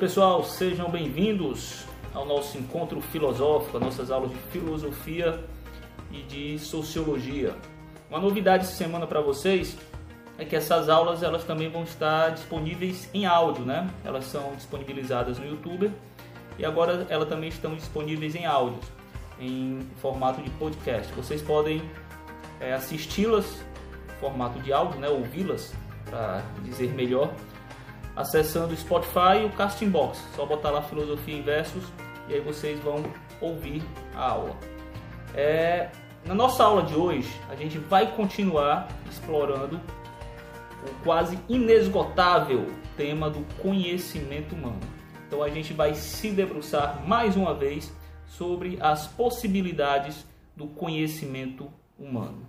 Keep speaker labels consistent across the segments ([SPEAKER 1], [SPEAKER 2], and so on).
[SPEAKER 1] pessoal, sejam bem-vindos ao nosso encontro filosófico, nossas aulas de filosofia e de sociologia. Uma novidade essa semana para vocês é que essas aulas elas também vão estar disponíveis em áudio, né? Elas são disponibilizadas no YouTube e agora elas também estão disponíveis em áudio, em formato de podcast. Vocês podem é, assisti-las formato de áudio, né? Ouvi-las, para dizer melhor, acessando o Spotify e o Casting Box. Só botar lá Filosofia em Versos e aí vocês vão ouvir a aula. É, na nossa aula de hoje, a gente vai continuar explorando o quase inesgotável tema do conhecimento humano. Então a gente vai se debruçar mais uma vez sobre as possibilidades do conhecimento humano.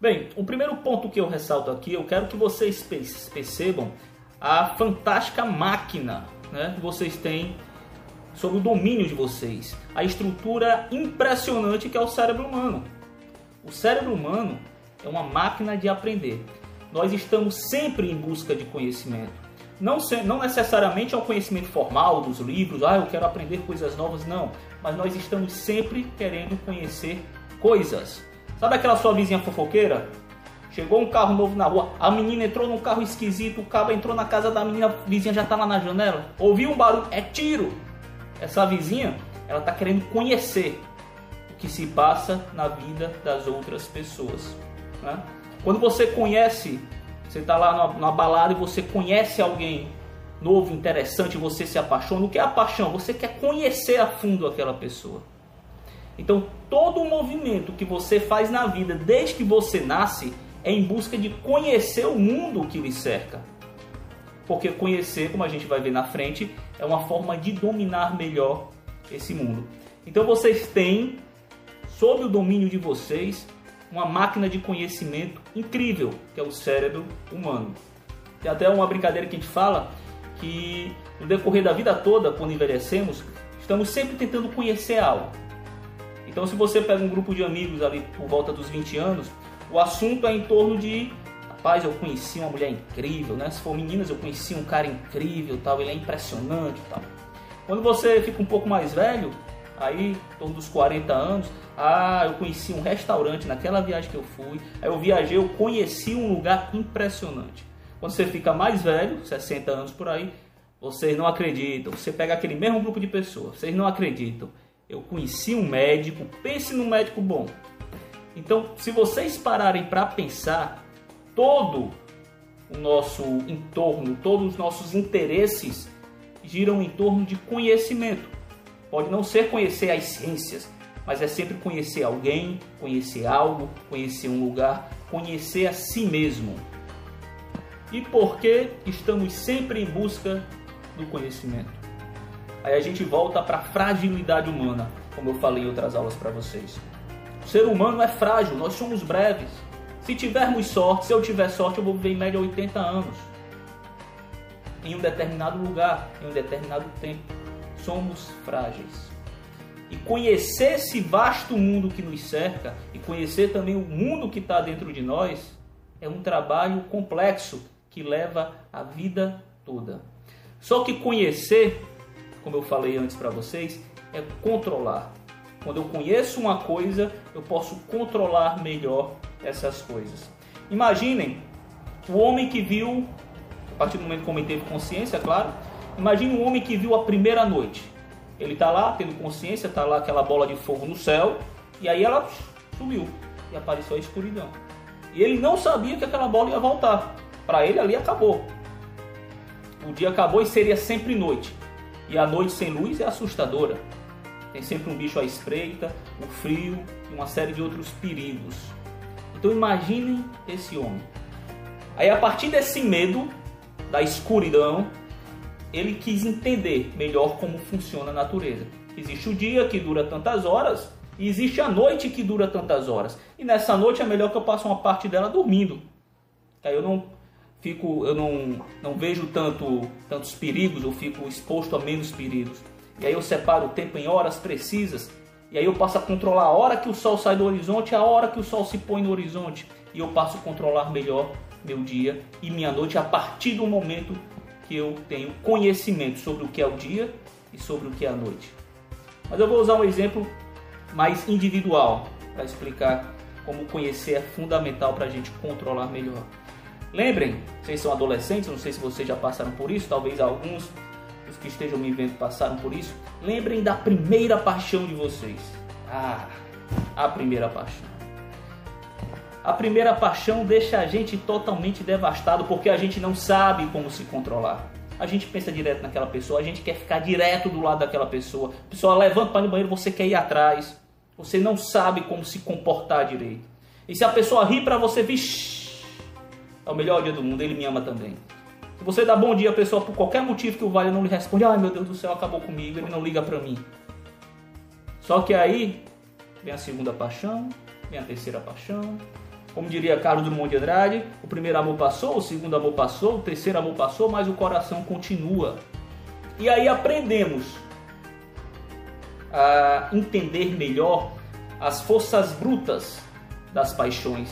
[SPEAKER 1] Bem, o primeiro ponto que eu ressalto aqui, eu quero que vocês percebam a fantástica máquina né, que vocês têm sobre o domínio de vocês, a estrutura impressionante que é o cérebro humano. O cérebro humano é uma máquina de aprender. Nós estamos sempre em busca de conhecimento. Não, não necessariamente é um conhecimento formal dos livros, ah, eu quero aprender coisas novas, não. Mas nós estamos sempre querendo conhecer coisas. Sabe aquela sua vizinha fofoqueira? Chegou um carro novo na rua, a menina entrou num carro esquisito, o cabo entrou na casa da menina, a vizinha já lá na janela. Ouviu um barulho, é tiro. Essa vizinha, ela tá querendo conhecer o que se passa na vida das outras pessoas. Né? Quando você conhece, você tá lá numa, numa balada e você conhece alguém novo, interessante, você se apaixona. O que é a paixão? Você quer conhecer a fundo aquela pessoa. Então, todo o movimento que você faz na vida, desde que você nasce, é em busca de conhecer o mundo que lhe cerca. Porque conhecer, como a gente vai ver na frente, é uma forma de dominar melhor esse mundo. Então vocês têm, sob o domínio de vocês, uma máquina de conhecimento incrível, que é o cérebro humano. Tem até uma brincadeira que a gente fala que no decorrer da vida toda, quando envelhecemos, estamos sempre tentando conhecer algo. Então, se você pega um grupo de amigos ali por volta dos 20 anos, o assunto é em torno de rapaz, eu conheci uma mulher incrível, né? Se for meninas, eu conheci um cara incrível, tal, ele é impressionante, tal. Quando você fica um pouco mais velho, aí, em torno dos 40 anos, ah, eu conheci um restaurante naquela viagem que eu fui, aí eu viajei, eu conheci um lugar impressionante. Quando você fica mais velho, 60 anos por aí, vocês não acreditam. Você pega aquele mesmo grupo de pessoas, vocês não acreditam. Eu conheci um médico, pense num médico bom. Então, se vocês pararem para pensar, todo o nosso entorno, todos os nossos interesses giram em torno de conhecimento. Pode não ser conhecer as ciências, mas é sempre conhecer alguém, conhecer algo, conhecer um lugar, conhecer a si mesmo. E por que estamos sempre em busca do conhecimento? Aí a gente volta para a fragilidade humana, como eu falei em outras aulas para vocês. O ser humano é frágil, nós somos breves. Se tivermos sorte, se eu tiver sorte, eu vou viver em média 80 anos. Em um determinado lugar, em um determinado tempo. Somos frágeis. E conhecer esse vasto mundo que nos cerca e conhecer também o mundo que está dentro de nós é um trabalho complexo que leva a vida toda. Só que conhecer, como eu falei antes para vocês, é controlar. Quando eu conheço uma coisa, eu posso controlar melhor essas coisas. Imaginem o homem que viu, a partir do momento que o homem teve consciência, claro. Imagine um homem que viu a primeira noite. Ele está lá, tendo consciência, está lá aquela bola de fogo no céu, e aí ela sumiu e apareceu a escuridão. E ele não sabia que aquela bola ia voltar. Para ele ali acabou. O dia acabou e seria sempre noite. E a noite sem luz é assustadora. Tem sempre um bicho à espreita, o frio e uma série de outros perigos. Então imaginem esse homem. Aí a partir desse medo da escuridão, ele quis entender melhor como funciona a natureza. Existe o dia que dura tantas horas e existe a noite que dura tantas horas. E nessa noite é melhor que eu passe uma parte dela dormindo. Aí eu não fico, eu não, não vejo tanto, tantos perigos, eu fico exposto a menos perigos. E aí eu separo o tempo em horas precisas. E aí eu passo a controlar a hora que o sol sai do horizonte a hora que o sol se põe no horizonte. E eu passo a controlar melhor meu dia e minha noite a partir do momento que eu tenho conhecimento sobre o que é o dia e sobre o que é a noite. Mas eu vou usar um exemplo mais individual para explicar como conhecer é fundamental para a gente controlar melhor. Lembrem, vocês são adolescentes, não sei se vocês já passaram por isso, talvez alguns os que estejam me vendo passaram por isso. Lembrem da primeira paixão de vocês. Ah, a primeira paixão. A primeira paixão deixa a gente totalmente devastado porque a gente não sabe como se controlar. A gente pensa direto naquela pessoa, a gente quer ficar direto do lado daquela pessoa. A pessoa levanta para ir no banheiro, você quer ir atrás. Você não sabe como se comportar direito. E se a pessoa ri para você, vixi, é o melhor dia do mundo, ele me ama também. Se você dá bom dia à pessoa por qualquer motivo que o vale não lhe responde, ai meu Deus do céu, acabou comigo, ele não liga para mim. Só que aí vem a segunda paixão, vem a terceira paixão. Como diria Carlos Drummond de Andrade, o primeiro amor passou, o segundo amor passou, o terceiro amor passou, mas o coração continua. E aí aprendemos a entender melhor as forças brutas das paixões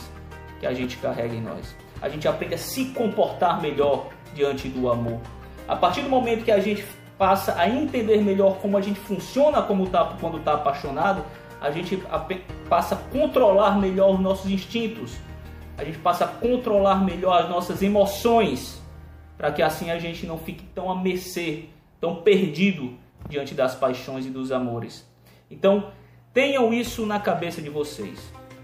[SPEAKER 1] que a gente carrega em nós. A gente aprende a se comportar melhor diante do amor. A partir do momento que a gente passa a entender melhor como a gente funciona como tá, quando está apaixonado, a gente passa a controlar melhor os nossos instintos, a gente passa a controlar melhor as nossas emoções, para que assim a gente não fique tão a mercê, tão perdido diante das paixões e dos amores. Então, tenham isso na cabeça de vocês.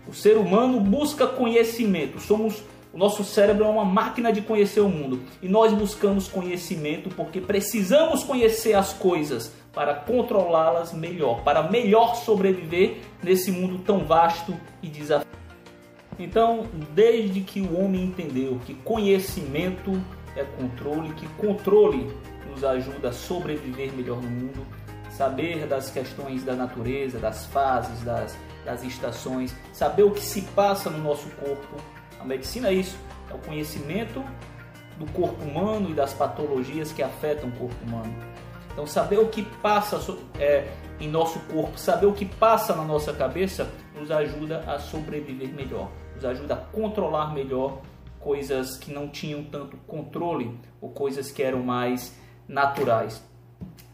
[SPEAKER 1] O ser humano busca conhecimento. Somos o nosso cérebro é uma máquina de conhecer o mundo e nós buscamos conhecimento porque precisamos conhecer as coisas para controlá-las melhor, para melhor sobreviver nesse mundo tão vasto e desafiador. Então, desde que o homem entendeu que conhecimento é controle, que controle nos ajuda a sobreviver melhor no mundo, saber das questões da natureza, das fases, das, das estações, saber o que se passa no nosso corpo, a medicina é isso, é o conhecimento do corpo humano e das patologias que afetam o corpo humano. Então, saber o que passa é, em nosso corpo, saber o que passa na nossa cabeça, nos ajuda a sobreviver melhor, nos ajuda a controlar melhor coisas que não tinham tanto controle ou coisas que eram mais naturais.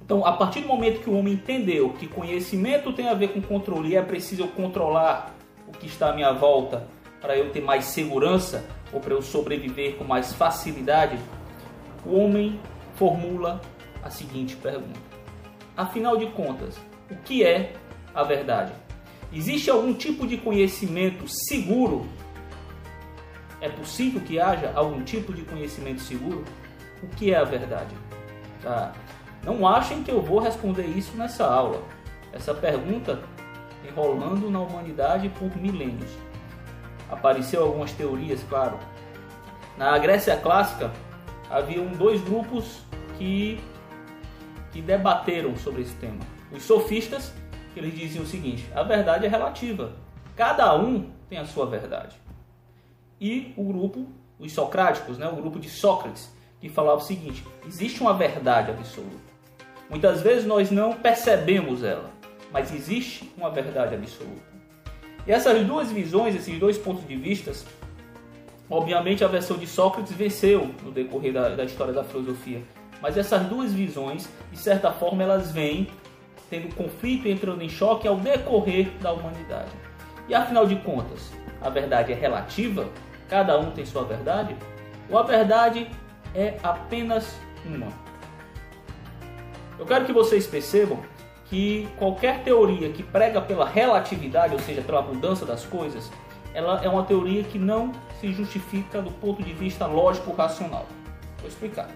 [SPEAKER 1] Então, a partir do momento que o homem entendeu que conhecimento tem a ver com controle e é preciso eu controlar o que está à minha volta para eu ter mais segurança ou para eu sobreviver com mais facilidade, o homem formula a seguinte pergunta: Afinal de contas, o que é a verdade? Existe algum tipo de conhecimento seguro? É possível que haja algum tipo de conhecimento seguro? O que é a verdade? Tá? Não achem que eu vou responder isso nessa aula. Essa pergunta enrolando na humanidade por milênios apareceu algumas teorias, claro. Na Grécia clássica, haviam dois grupos que, que debateram sobre esse tema. Os sofistas, que eles diziam o seguinte: a verdade é relativa, cada um tem a sua verdade. E o grupo, os socráticos, né, o grupo de Sócrates, que falava o seguinte: existe uma verdade absoluta. Muitas vezes nós não percebemos ela, mas existe uma verdade absoluta. E essas duas visões, esses dois pontos de vista, obviamente a versão de Sócrates venceu no decorrer da, da história da filosofia. Mas essas duas visões, de certa forma, elas vêm tendo conflito, entrando em choque ao decorrer da humanidade. E afinal de contas, a verdade é relativa? Cada um tem sua verdade? Ou a verdade é apenas uma? Eu quero que vocês percebam que qualquer teoria que prega pela relatividade, ou seja, pela mudança das coisas, ela é uma teoria que não se justifica do ponto de vista lógico-racional. Vou explicar.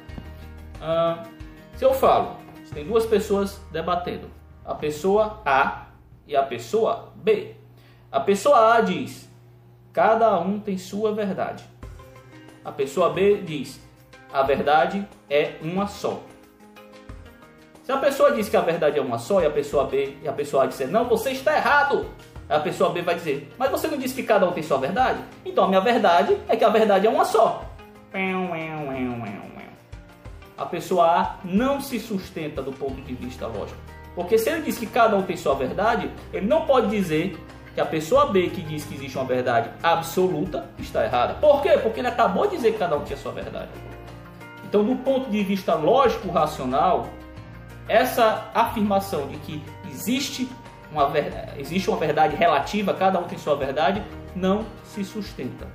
[SPEAKER 1] Ah, se eu falo, se tem duas pessoas debatendo, a pessoa A e a pessoa B. A pessoa A diz: cada um tem sua verdade. A pessoa B diz: a verdade é uma só. Se a pessoa diz que a verdade é uma só e a pessoa B e a pessoa A disser não, você está errado, a pessoa B vai dizer, mas você não disse que cada um tem sua verdade? Então a minha verdade é que a verdade é uma só. A pessoa A não se sustenta do ponto de vista lógico. Porque se ele diz que cada um tem sua verdade, ele não pode dizer que a pessoa B que diz que existe uma verdade absoluta está errada. Por quê? Porque ele acabou de dizer que cada um tinha sua verdade. Então, do ponto de vista lógico-racional, essa afirmação de que existe uma, existe uma verdade relativa, cada um tem sua verdade, não se sustenta.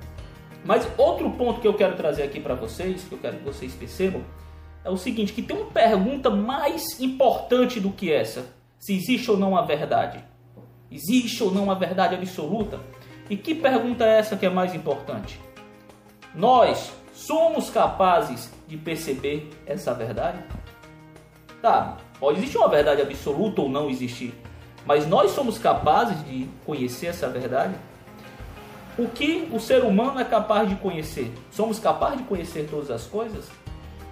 [SPEAKER 1] Mas outro ponto que eu quero trazer aqui para vocês, que eu quero que vocês percebam, é o seguinte, que tem uma pergunta mais importante do que essa. Se existe ou não a verdade. Existe ou não a verdade absoluta? E que pergunta é essa que é mais importante? Nós somos capazes de perceber essa verdade? Tá, pode existir uma verdade absoluta ou não existir, mas nós somos capazes de conhecer essa verdade? O que o ser humano é capaz de conhecer? Somos capazes de conhecer todas as coisas?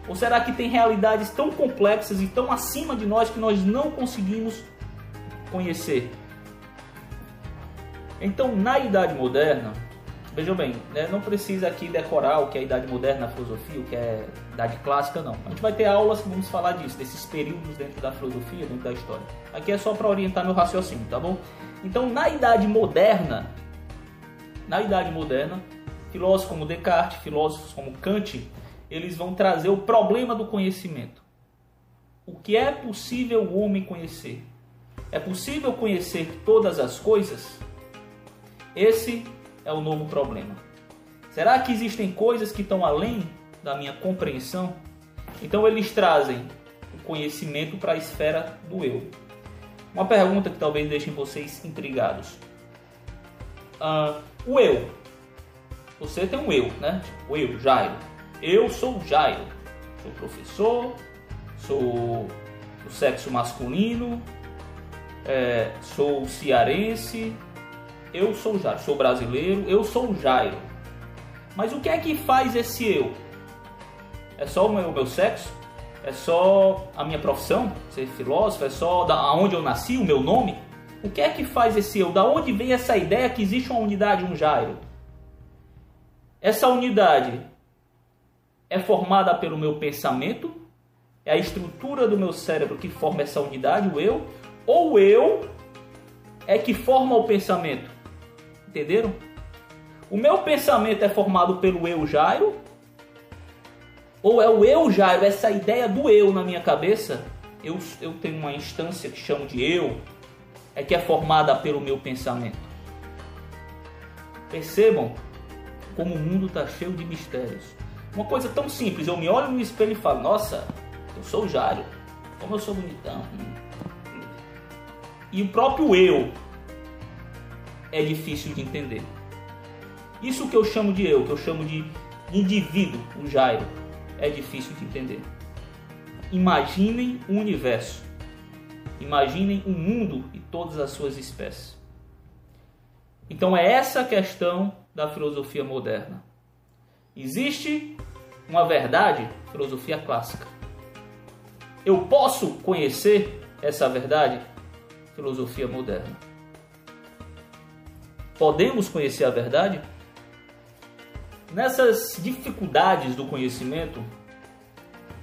[SPEAKER 1] Ou será que tem realidades tão complexas e tão acima de nós que nós não conseguimos conhecer? Então, na Idade Moderna, vejam bem, né, não precisa aqui decorar o que é a Idade Moderna na filosofia, o que é Idade Clássica, não. A gente vai ter aulas que vamos falar disso, desses períodos dentro da filosofia, dentro da história. Aqui é só para orientar meu raciocínio, tá bom? Então, na Idade Moderna, na Idade Moderna, filósofos como Descartes, filósofos como Kant, eles vão trazer o problema do conhecimento. O que é possível o homem conhecer? É possível conhecer todas as coisas? Esse é o novo problema. Será que existem coisas que estão além da minha compreensão? Então eles trazem o conhecimento para a esfera do eu. Uma pergunta que talvez deixe vocês intrigados. Uh, o eu. Você tem um eu, né? O eu, Jairo. Eu sou Jairo. Sou professor, sou do sexo masculino, é, sou cearense, eu sou Jairo, sou brasileiro, eu sou Jairo. Mas o que é que faz esse eu? É só o meu, o meu sexo? É só a minha profissão, ser filósofo? É só da onde eu nasci, o meu nome? O que é que faz esse eu? Da onde vem essa ideia que existe uma unidade, um Jairo? Essa unidade é formada pelo meu pensamento? É a estrutura do meu cérebro que forma essa unidade, o eu? Ou eu é que forma o pensamento? Entenderam? O meu pensamento é formado pelo eu Jairo? Ou é o eu Jairo, essa ideia do eu na minha cabeça? Eu, eu tenho uma instância que chamo de eu, é que é formada pelo meu pensamento. Percebam como o mundo está cheio de mistérios. Uma coisa tão simples, eu me olho no espelho e falo, nossa, eu sou o Jairo, como eu sou bonitão. E o próprio eu, é difícil de entender. Isso que eu chamo de eu, que eu chamo de indivíduo, o Jairo, é difícil de entender. Imaginem o universo. Imaginem o mundo e todas as suas espécies. Então é essa a questão da filosofia moderna. Existe uma verdade, filosofia clássica. Eu posso conhecer essa verdade, filosofia moderna. Podemos conhecer a verdade? Nessas dificuldades do conhecimento,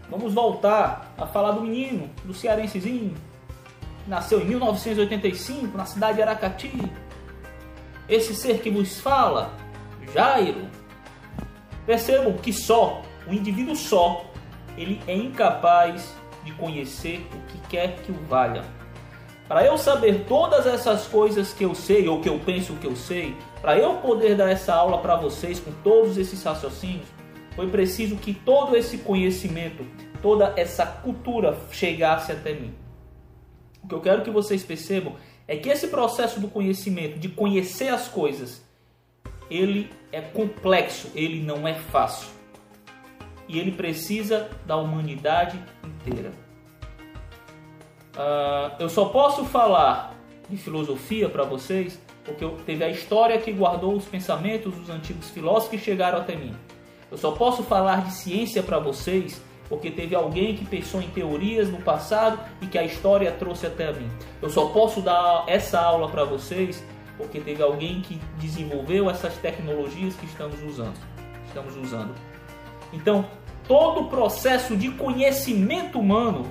[SPEAKER 1] vamos voltar a falar do menino, do cearensezinho, que nasceu em 1985 na cidade de Aracati. Esse ser que vos fala, Jairo. Percebam que só, o indivíduo só, ele é incapaz de conhecer o que quer que o valha. Para eu saber todas essas coisas que eu sei ou que eu penso que eu sei, para eu poder dar essa aula para vocês com todos esses raciocínios, foi preciso que todo esse conhecimento, toda essa cultura chegasse até mim. O que eu quero que vocês percebam é que esse processo do conhecimento, de conhecer as coisas, ele é complexo, ele não é fácil. E ele precisa da humanidade inteira. Uh, eu só posso falar de filosofia para vocês porque teve a história que guardou os pensamentos dos antigos filósofos que chegaram até mim. Eu só posso falar de ciência para vocês porque teve alguém que pensou em teorias no passado e que a história trouxe até mim. Eu só posso dar essa aula para vocês porque teve alguém que desenvolveu essas tecnologias que estamos usando. Estamos usando. Então, todo o processo de conhecimento humano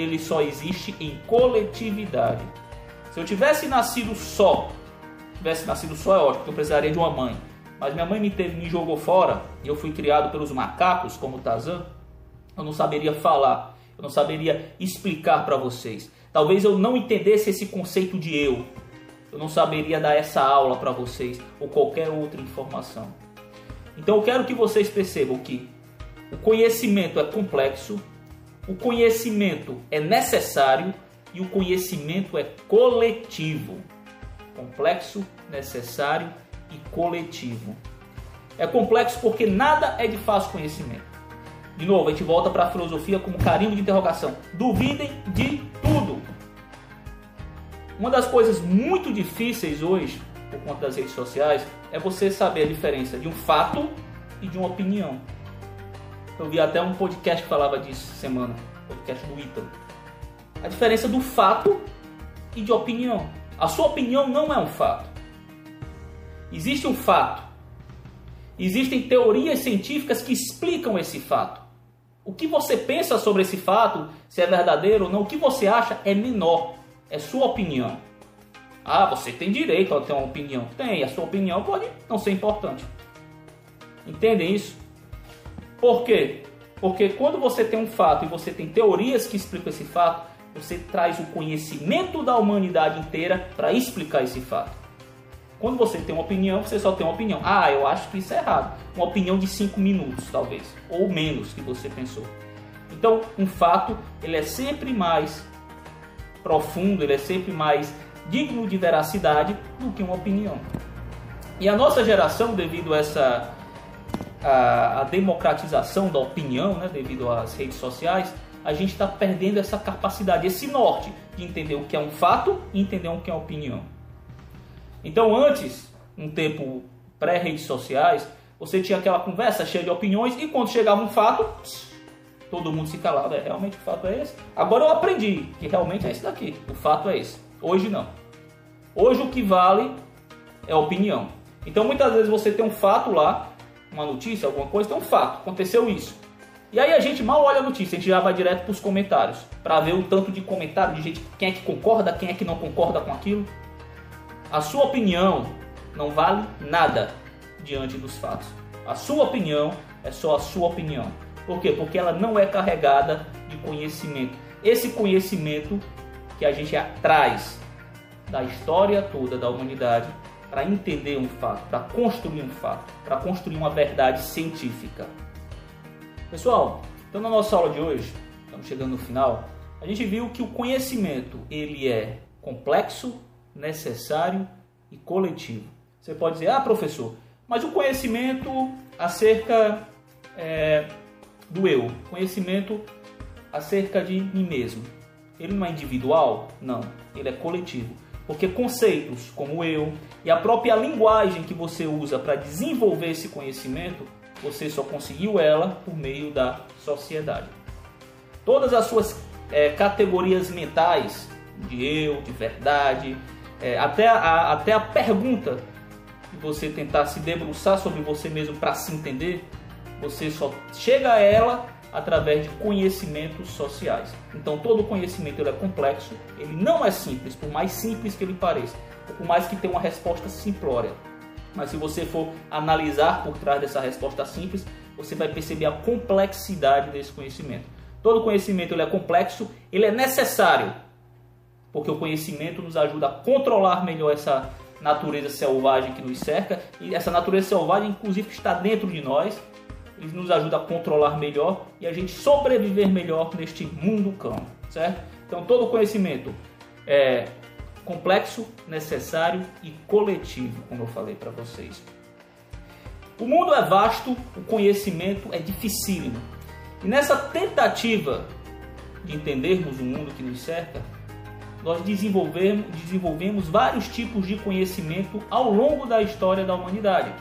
[SPEAKER 1] ele só existe em coletividade. Se eu tivesse nascido só, tivesse nascido só é ótimo, porque eu precisaria de uma mãe. Mas minha mãe me teve, me jogou fora e eu fui criado pelos macacos como Tarzan. eu não saberia falar, eu não saberia explicar para vocês. Talvez eu não entendesse esse conceito de eu. Eu não saberia dar essa aula para vocês ou qualquer outra informação. Então eu quero que vocês percebam que o conhecimento é complexo, o conhecimento é necessário e o conhecimento é coletivo. Complexo, necessário e coletivo. É complexo porque nada é de fácil conhecimento. De novo, a gente volta para a filosofia como carinho de interrogação. Duvidem de tudo. Uma das coisas muito difíceis hoje, por conta das redes sociais, é você saber a diferença de um fato e de uma opinião. Eu vi até um podcast que falava disso semana, podcast do Ítalo. A diferença do fato e de opinião. A sua opinião não é um fato. Existe um fato. Existem teorias científicas que explicam esse fato. O que você pensa sobre esse fato, se é verdadeiro ou não, o que você acha é menor. É sua opinião. Ah, você tem direito a ter uma opinião. Tem, a sua opinião pode não ser importante. Entendem isso? Por quê? Porque quando você tem um fato e você tem teorias que explicam esse fato, você traz o conhecimento da humanidade inteira para explicar esse fato. Quando você tem uma opinião, você só tem uma opinião. Ah, eu acho que isso é errado. Uma opinião de 5 minutos, talvez, ou menos que você pensou. Então, um fato, ele é sempre mais profundo, ele é sempre mais digno de veracidade do que uma opinião. E a nossa geração, devido a essa a, a democratização da opinião, né, devido às redes sociais, a gente está perdendo essa capacidade, esse norte de entender o que é um fato e entender o que é opinião. Então, antes, um tempo pré-redes sociais, você tinha aquela conversa cheia de opiniões e quando chegava um fato, todo mundo se calava. É, realmente o fato é esse? Agora eu aprendi que realmente é esse daqui. O fato é esse. Hoje não. Hoje o que vale é a opinião. Então muitas vezes você tem um fato lá uma notícia, alguma coisa, tem um fato, aconteceu isso. E aí a gente mal olha a notícia, a gente já vai direto para os comentários, para ver o tanto de comentário de gente, quem é que concorda, quem é que não concorda com aquilo. A sua opinião não vale nada diante dos fatos. A sua opinião é só a sua opinião. Por quê? Porque ela não é carregada de conhecimento. Esse conhecimento que a gente traz da história toda da humanidade para entender um fato, para construir um fato, para construir uma verdade científica. Pessoal, então na nossa aula de hoje, estamos chegando no final, a gente viu que o conhecimento ele é complexo, necessário e coletivo. Você pode dizer, ah professor, mas o conhecimento acerca é, do eu, conhecimento acerca de mim mesmo, ele não é individual? Não, ele é coletivo. Porque conceitos como eu e a própria linguagem que você usa para desenvolver esse conhecimento, você só conseguiu ela por meio da sociedade. Todas as suas é, categorias mentais, de eu, de verdade, é, até, a, até a pergunta de você tentar se debruçar sobre você mesmo para se entender, você só chega a ela através de conhecimentos sociais. Então todo conhecimento é complexo, ele não é simples, por mais simples que ele pareça, por mais que tenha uma resposta simplória. Mas se você for analisar por trás dessa resposta simples, você vai perceber a complexidade desse conhecimento. Todo conhecimento ele é complexo, ele é necessário, porque o conhecimento nos ajuda a controlar melhor essa natureza selvagem que nos cerca, e essa natureza selvagem, inclusive, está dentro de nós, ele nos ajuda a controlar melhor e a gente sobreviver melhor neste mundo cão, certo? Então todo conhecimento é complexo, necessário e coletivo, como eu falei para vocês. O mundo é vasto, o conhecimento é dificílimo. E nessa tentativa de entendermos o mundo que nos cerca, nós desenvolvemos, desenvolvemos vários tipos de conhecimento ao longo da história da humanidade.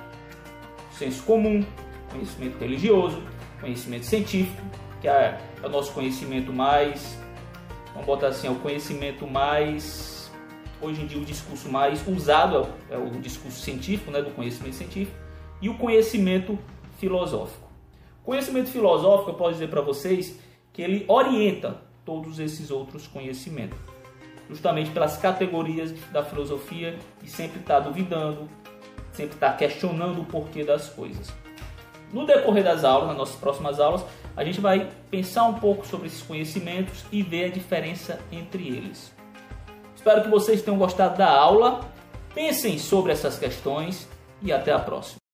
[SPEAKER 1] senso comum, conhecimento religioso, conhecimento científico, que é, é o nosso conhecimento mais, vamos botar assim, é o conhecimento mais, hoje em dia o discurso mais usado é o, é o discurso científico, né, do conhecimento científico, e o conhecimento filosófico. Conhecimento filosófico, eu posso dizer para vocês que ele orienta todos esses outros conhecimentos, justamente pelas categorias da filosofia e sempre está duvidando, sempre está questionando o porquê das coisas. No decorrer das aulas, nas nossas próximas aulas, a gente vai pensar um pouco sobre esses conhecimentos e ver a diferença entre eles. Espero que vocês tenham gostado da aula. Pensem sobre essas questões e até a próxima.